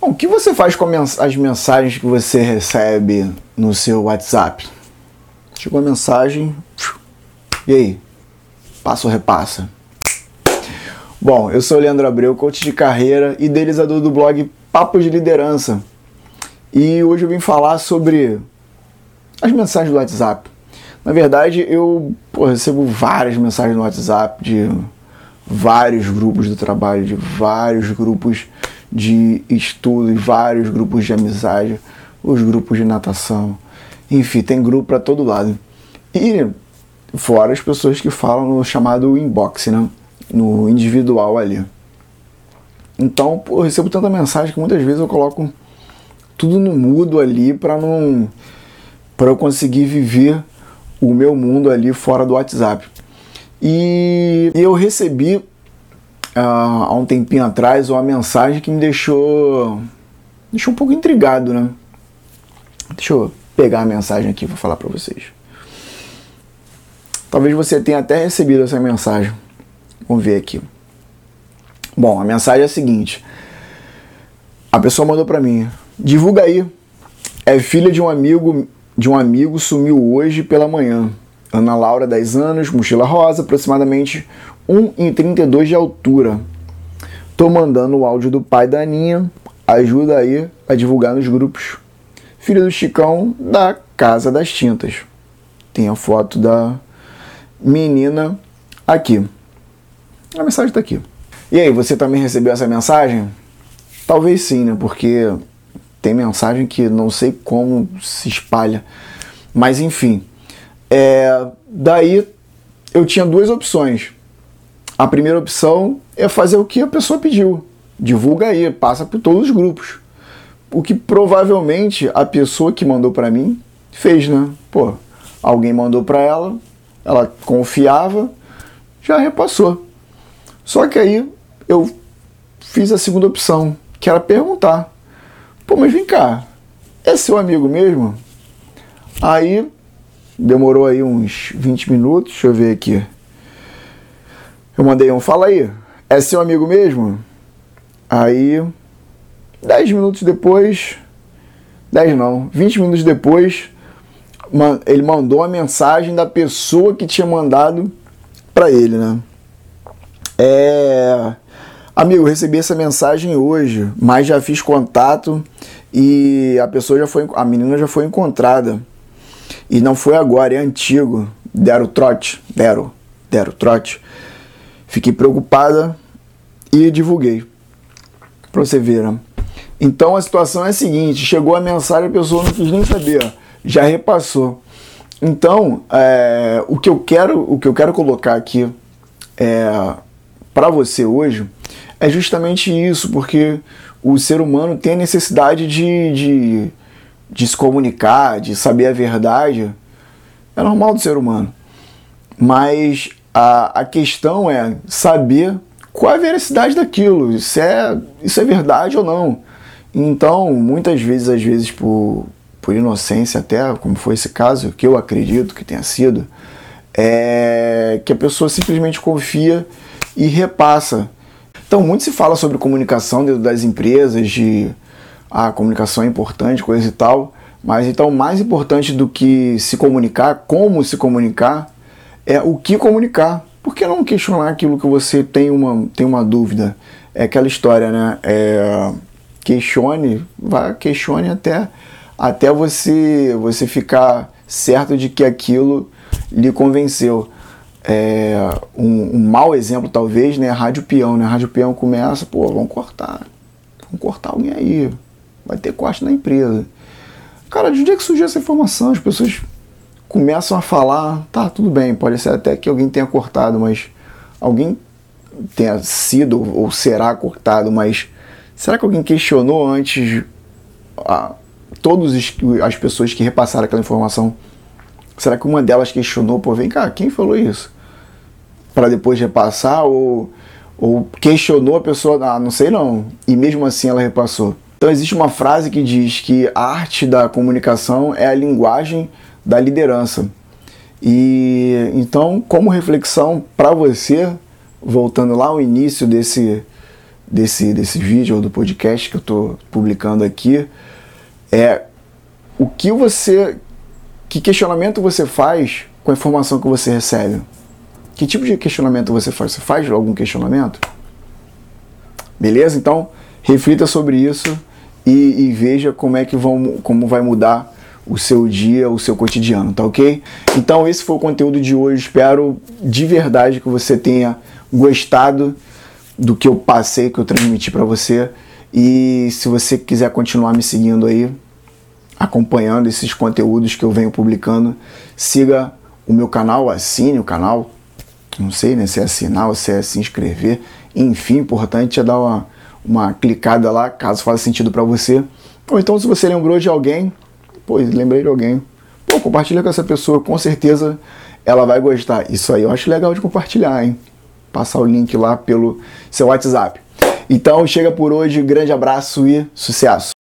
Bom, o que você faz com as mensagens que você recebe no seu WhatsApp? Chegou a mensagem, e aí? Passa ou repassa? Bom, eu sou o Leandro Abreu, coach de carreira e idealizador do blog Papo de Liderança. E hoje eu vim falar sobre as mensagens do WhatsApp. Na verdade, eu pô, recebo várias mensagens no WhatsApp de vários grupos do trabalho, de vários grupos de estudo, vários grupos de amizade, os grupos de natação, enfim, tem grupo para todo lado. E fora as pessoas que falam no chamado inbox, né? no individual ali. Então, pô, eu recebo tanta mensagem que muitas vezes eu coloco tudo no mudo ali para não para eu conseguir viver o meu mundo ali fora do WhatsApp. E eu recebi ah, há um tempinho atrás uma mensagem que me deixou deixou um pouco intrigado, né? Deixa eu pegar a mensagem aqui para falar para vocês. Talvez você tenha até recebido essa mensagem. Vamos ver aqui. Bom, a mensagem é a seguinte. A pessoa mandou para mim: "Divulga aí. É filha de um amigo, de um amigo sumiu hoje pela manhã. Ana Laura, 10 anos, mochila rosa, aproximadamente 1,32 de altura. Tô mandando o áudio do pai da Aninha. Ajuda aí a divulgar nos grupos. Filho do Chicão da Casa das Tintas. Tem a foto da menina aqui. A mensagem está aqui. E aí, você também recebeu essa mensagem? Talvez sim, né? Porque tem mensagem que não sei como se espalha. Mas enfim. É, daí eu tinha duas opções. A primeira opção é fazer o que a pessoa pediu. Divulga aí, passa por todos os grupos. O que provavelmente a pessoa que mandou para mim fez, né? Pô, alguém mandou para ela, ela confiava, já repassou. Só que aí eu fiz a segunda opção, que era perguntar: pô, mas vem cá, é seu amigo mesmo? Aí demorou aí uns 20 minutos, deixa eu ver aqui. Eu mandei um, fala aí, é seu amigo mesmo? Aí, 10 minutos depois, 10 não, 20 minutos depois, ele mandou a mensagem da pessoa que tinha mandado para ele, né? É, amigo, recebi essa mensagem hoje, mas já fiz contato e a pessoa já foi, a menina já foi encontrada. E não foi agora, é antigo. Deram trote, deram, deram trote. Fiquei preocupada e divulguei. Ver, né? Então a situação é a seguinte: chegou a mensagem, a pessoa não quis nem saber, já repassou. Então, é, o, que eu quero, o que eu quero colocar aqui é, para você hoje é justamente isso, porque o ser humano tem a necessidade de, de, de se comunicar, de saber a verdade. É normal do ser humano. Mas a, a questão é saber qual a veracidade daquilo, se é, isso é verdade ou não. Então, muitas vezes, às vezes, por, por inocência até, como foi esse caso, que eu acredito que tenha sido, é que a pessoa simplesmente confia e repassa. Então, muito se fala sobre comunicação dentro das empresas, de a ah, comunicação é importante, coisa e tal, mas então mais importante do que se comunicar, como se comunicar, é o que comunicar. Por que não questionar aquilo que você tem uma, tem uma dúvida? É aquela história, né? É, questione, vá, questione até, até você, você ficar certo de que aquilo lhe convenceu. É, um, um mau exemplo, talvez, né? Rádio Peão, né? Rádio Peão começa, pô, vamos cortar. Vamos cortar alguém aí. Vai ter corte na empresa. Cara, de onde é que surgiu essa informação? As pessoas começam a falar, tá, tudo bem, pode ser até que alguém tenha cortado, mas alguém tenha sido ou será cortado, mas será que alguém questionou antes a, todas as pessoas que repassaram aquela informação? Será que uma delas questionou, pô, vem cá, quem falou isso? Para depois repassar ou, ou questionou a pessoa, ah, não sei não, e mesmo assim ela repassou. Então existe uma frase que diz que a arte da comunicação é a linguagem da liderança. E então, como reflexão para você, voltando lá ao início desse, desse, desse vídeo ou do podcast que eu estou publicando aqui é o que você. Que questionamento você faz com a informação que você recebe? Que tipo de questionamento você faz? Você faz algum questionamento? Beleza? Então, reflita sobre isso e, e veja como é que vão, como vai mudar o seu dia, o seu cotidiano, tá ok? Então esse foi o conteúdo de hoje. Espero de verdade que você tenha gostado do que eu passei, que eu transmiti para você. E se você quiser continuar me seguindo aí, acompanhando esses conteúdos que eu venho publicando, siga o meu canal, assine o canal. Não sei né, se é assinar ou se é se inscrever. Enfim, importante é dar uma, uma clicada lá, caso faça sentido para você. Ou então, se você lembrou de alguém, pô, lembrei de alguém. Pô, compartilha com essa pessoa, com certeza ela vai gostar. Isso aí eu acho legal de compartilhar, hein? Passar o link lá pelo seu WhatsApp. Então chega por hoje, grande abraço e sucesso!